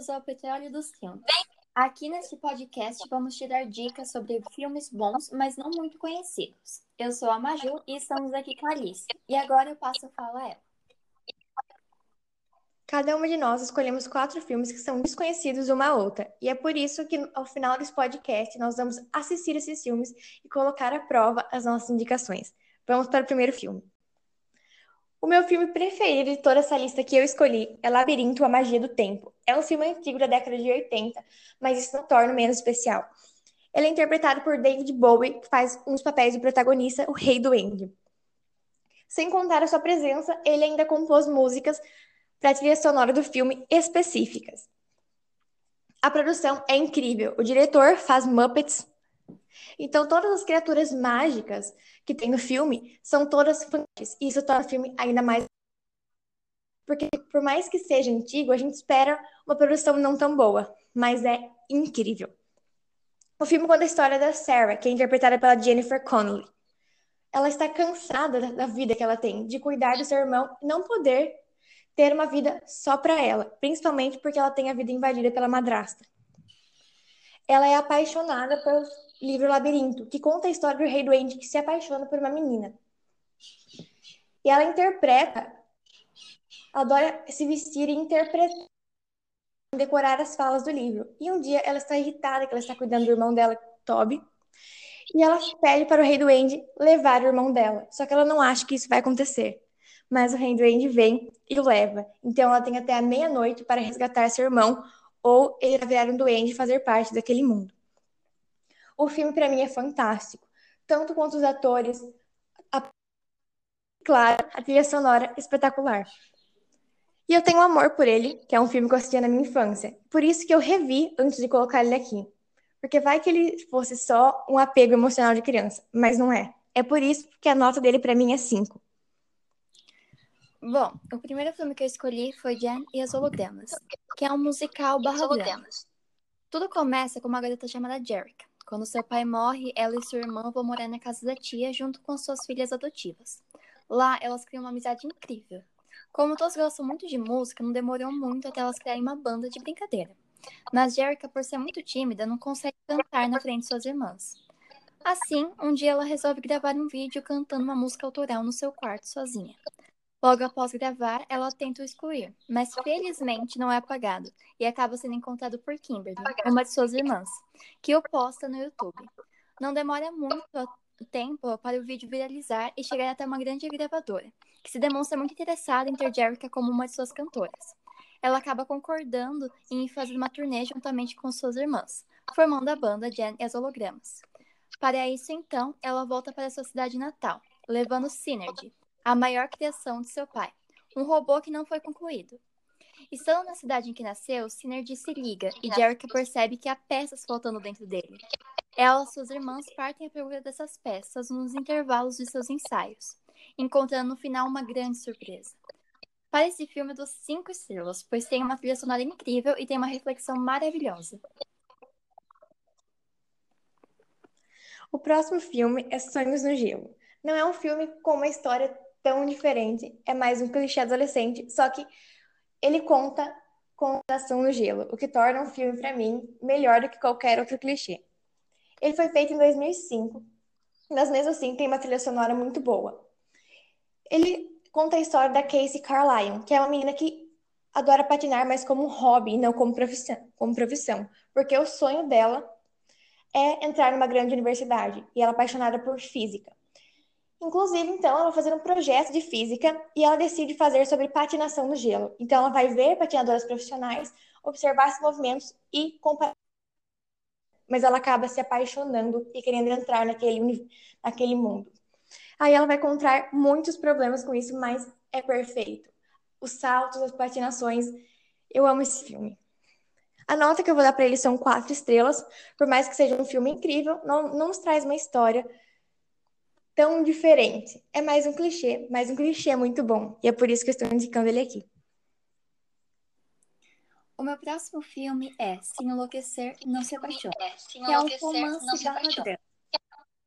bem-vindos ao Petróleo dos Filmes. Aqui nesse podcast vamos te dar dicas sobre filmes bons, mas não muito conhecidos. Eu sou a Maju e estamos aqui com a Alice. E agora eu passo a fala a ela. Cada uma de nós escolhemos quatro filmes que são desconhecidos uma à outra, e é por isso que ao final desse podcast nós vamos assistir esses filmes e colocar à prova as nossas indicações. Vamos para o primeiro filme. O meu filme preferido de toda essa lista que eu escolhi é Labirinto, a Magia do Tempo. É um filme antigo da década de 80, mas isso não torna menos especial. Ele é interpretado por David Bowie, que faz um dos papéis do protagonista, o Rei do End. Sem contar a sua presença, ele ainda compôs músicas para a trilha sonora do filme específicas. A produção é incrível. O diretor faz Muppets. Então, todas as criaturas mágicas que tem no filme são todas fantásticas. E isso torna o filme ainda mais. Porque, por mais que seja antigo, a gente espera uma produção não tão boa. Mas é incrível. O filme conta a história da Sarah, que é interpretada pela Jennifer Connelly. Ela está cansada da vida que ela tem, de cuidar do seu irmão e não poder ter uma vida só para ela, principalmente porque ela tem a vida invadida pela madrasta. Ela é apaixonada pelo livro Labirinto, que conta a história do rei doente que se apaixona por uma menina. E ela interpreta, adora se vestir e interpretar, decorar as falas do livro. E um dia ela está irritada que ela está cuidando do irmão dela, Toby, e ela pede para o rei doente levar o irmão dela. Só que ela não acha que isso vai acontecer. Mas o rei doente vem e o leva. Então ela tem até a meia-noite para resgatar seu irmão ou ele virar um duende e fazer parte daquele mundo. O filme, para mim, é fantástico, tanto quanto os atores, a... claro, a trilha sonora espetacular. E eu tenho amor por ele, que é um filme que eu assistia na minha infância. Por isso que eu revi antes de colocar ele aqui. Porque vai que ele fosse só um apego emocional de criança, mas não é. É por isso que a nota dele para mim é 5. Bom, o primeiro filme que eu escolhi foi Jan e as Hologramas, que é um musical barra drama. Tudo começa com uma garota chamada Jerica. Quando seu pai morre, ela e sua irmã vão morar na casa da tia junto com suas filhas adotivas. Lá, elas criam uma amizade incrível. Como todos gostam muito de música, não demorou muito até elas criarem uma banda de brincadeira. Mas Jerica, por ser muito tímida, não consegue cantar na frente de suas irmãs. Assim, um dia ela resolve gravar um vídeo cantando uma música autoral no seu quarto sozinha. Logo após gravar, ela tenta o excluir, mas felizmente não é apagado e acaba sendo encontrado por Kimberly, uma de suas irmãs, que o posta no YouTube. Não demora muito tempo para o vídeo viralizar e chegar até uma grande gravadora, que se demonstra muito interessada em ter Jerica como uma de suas cantoras. Ela acaba concordando em fazer uma turnê juntamente com suas irmãs, formando a banda Jen e as Hologramas. Para isso, então, ela volta para sua cidade natal, levando Synergy, a maior criação de seu pai, um robô que não foi concluído. Estando na cidade em que nasceu, Synergy se liga e Jerica percebe que há peças faltando dentro dele. Ela e suas irmãs partem à procura dessas peças nos intervalos de seus ensaios, encontrando no final uma grande surpresa. Para esse filme, dos cinco estrelas, pois tem uma trilha sonora incrível e tem uma reflexão maravilhosa. O próximo filme é Sonhos no Gelo. Não é um filme com uma história tão diferente. É mais um clichê adolescente, só que ele conta com ação no gelo, o que torna um filme para mim melhor do que qualquer outro clichê. Ele foi feito em 2005, mas mesmo assim tem uma trilha sonora muito boa. Ele conta a história da Casey Carlyle, que é uma menina que adora patinar, mas como hobby, não como profissão, como profissão, porque o sonho dela é entrar numa grande universidade e ela é apaixonada por física. Inclusive, então, ela vai fazer um projeto de física e ela decide fazer sobre patinação no gelo. Então, ela vai ver patinadoras profissionais, observar esses movimentos e comparar. Mas ela acaba se apaixonando e querendo entrar naquele, naquele mundo. Aí ela vai encontrar muitos problemas com isso, mas é perfeito. Os saltos, as patinações, eu amo esse filme. A nota que eu vou dar para ele são quatro estrelas, por mais que seja um filme incrível, não, não nos traz uma história tão diferente. É mais um clichê, mas um clichê muito bom. E é por isso que eu estou indicando ele aqui. O meu próximo filme é Se Enlouquecer, Não Se Apaixone, é, que é um romance barra drama.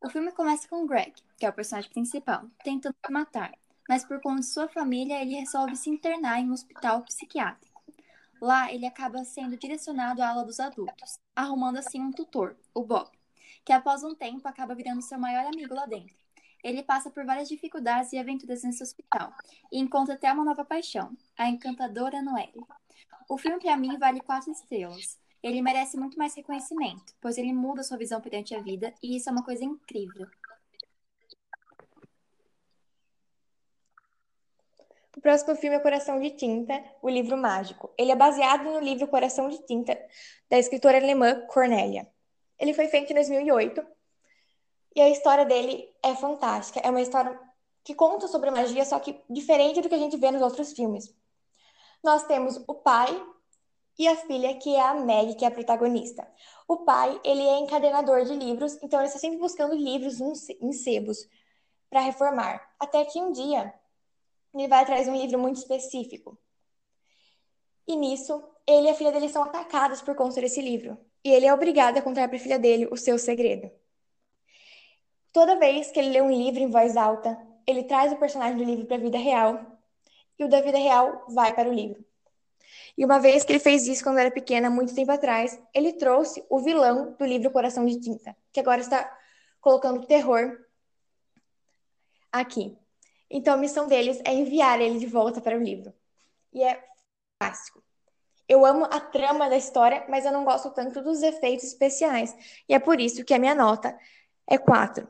O filme começa com Greg, que é o personagem principal, tentando se matar, mas por conta de sua família, ele resolve se internar em um hospital psiquiátrico. Lá, ele acaba sendo direcionado à ala dos adultos, arrumando assim um tutor, o Bob, que após um tempo acaba virando seu maior amigo lá dentro. Ele passa por várias dificuldades e aventuras nesse hospital e encontra até uma nova paixão, a encantadora Noelle. O filme, para mim, vale quatro estrelas. Ele merece muito mais reconhecimento, pois ele muda sua visão perante a vida e isso é uma coisa incrível. O próximo filme é Coração de Tinta, o livro mágico. Ele é baseado no livro Coração de Tinta, da escritora alemã Cornélia. Ele foi feito em 2008 e a história dele é fantástica. É uma história que conta sobre magia, só que diferente do que a gente vê nos outros filmes. Nós temos o pai e a filha, que é a Meg, que é a protagonista. O pai, ele é encadenador de livros, então ele está sempre buscando livros em sebos para reformar. Até que um dia ele vai atrás de um livro muito específico. E nisso, ele e a filha dele são atacados por conta desse livro. E ele é obrigado a contar para a filha dele o seu segredo. Toda vez que ele lê um livro em voz alta, ele traz o personagem do livro para a vida real e o da vida real vai para o livro. E uma vez que ele fez isso quando era pequena, muito tempo atrás, ele trouxe o vilão do livro Coração de Tinta, que agora está colocando terror aqui. Então a missão deles é enviar ele de volta para o livro. E é fantástico. Eu amo a trama da história, mas eu não gosto tanto dos efeitos especiais. E é por isso que a minha nota é 4.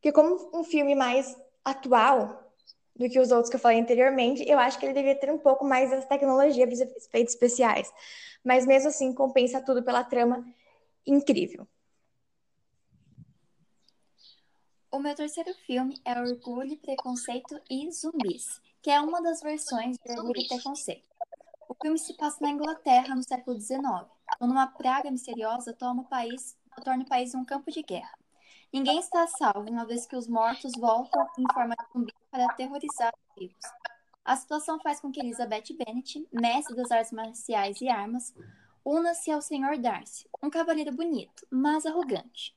Porque como um filme mais atual do que os outros que eu falei anteriormente, eu acho que ele deveria ter um pouco mais dessa tecnologia para os efeitos especiais. Mas mesmo assim, compensa tudo pela trama incrível. O meu terceiro filme é Orgulho, Preconceito e Zumbis, que é uma das versões de Orgulho e Preconceito. O filme se passa na Inglaterra no século XIX, quando uma praga misteriosa toma o país, torna o país um campo de guerra. Ninguém está salvo, uma vez que os mortos voltam em forma de zumbi para aterrorizar os vivos. A situação faz com que Elizabeth Bennet, mestre das artes marciais e armas, una-se ao Sr. Darcy, um cavaleiro bonito, mas arrogante.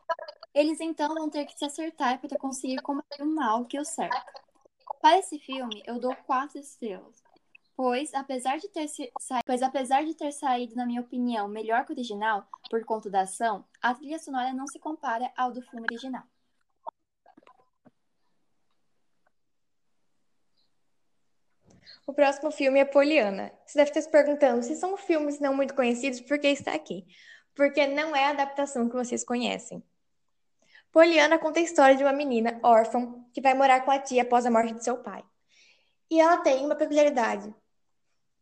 Eles então vão ter que se acertar para conseguir combater o mal que o cerca. Para esse filme, eu dou quatro estrelas pois apesar de ter sa... pois apesar de ter saído, na minha opinião, melhor que o original por conta da ação, a trilha sonora não se compara ao do filme original. O próximo filme é Poliana. Você deve estar se perguntando se são filmes não muito conhecidos, por que está aqui? Porque não é a adaptação que vocês conhecem. Poliana conta a história de uma menina órfã que vai morar com a tia após a morte de seu pai. E ela tem uma peculiaridade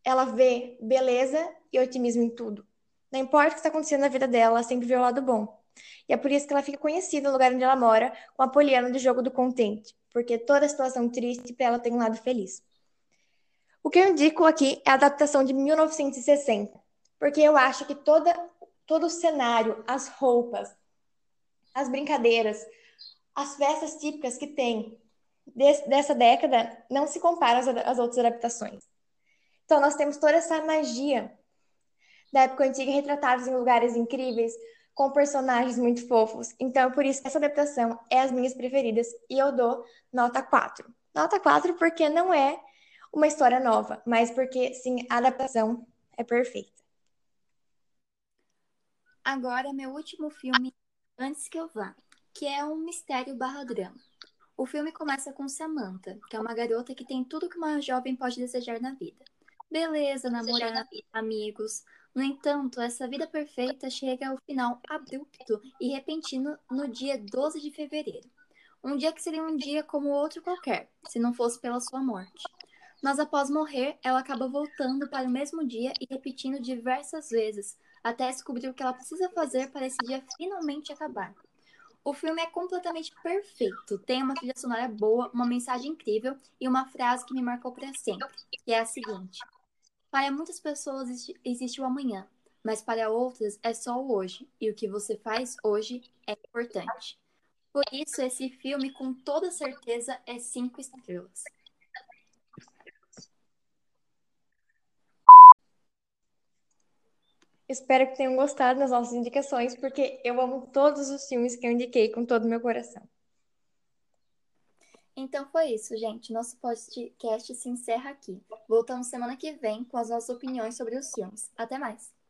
ela vê beleza e otimismo em tudo. Não importa o que está acontecendo na vida dela, ela sempre vê o lado bom. E é por isso que ela fica conhecida no lugar onde ela mora, com a Poliana do jogo do contente, porque toda situação triste para ela tem um lado feliz. O que eu indico aqui é a adaptação de 1960, porque eu acho que toda, todo o cenário, as roupas, as brincadeiras, as festas típicas que tem desse, dessa década não se comparam às, às outras adaptações. Então, nós temos toda essa magia da época antiga retratados em lugares incríveis, com personagens muito fofos. Então, por isso, essa adaptação é as minhas preferidas e eu dou nota 4. Nota 4 porque não é uma história nova, mas porque, sim, a adaptação é perfeita. Agora, meu último filme, Antes que eu vá, que é um mistério barra drama. O filme começa com Samantha, que é uma garota que tem tudo que uma jovem pode desejar na vida. Beleza, namorada, amigos. No entanto, essa vida perfeita chega ao final abrupto e repentino no dia 12 de fevereiro. Um dia que seria um dia como outro qualquer, se não fosse pela sua morte. Mas após morrer, ela acaba voltando para o mesmo dia e repetindo diversas vezes, até descobrir o que ela precisa fazer para esse dia finalmente acabar. O filme é completamente perfeito, tem uma trilha sonora boa, uma mensagem incrível e uma frase que me marcou para sempre, que é a seguinte: para muitas pessoas existe o amanhã, mas para outras é só o hoje, e o que você faz hoje é importante. Por isso, esse filme, com toda certeza, é cinco estrelas. Espero que tenham gostado das nossas indicações, porque eu amo todos os filmes que eu indiquei com todo o meu coração. Então foi isso, gente. Nosso podcast se encerra aqui. Voltamos semana que vem com as nossas opiniões sobre os filmes. Até mais!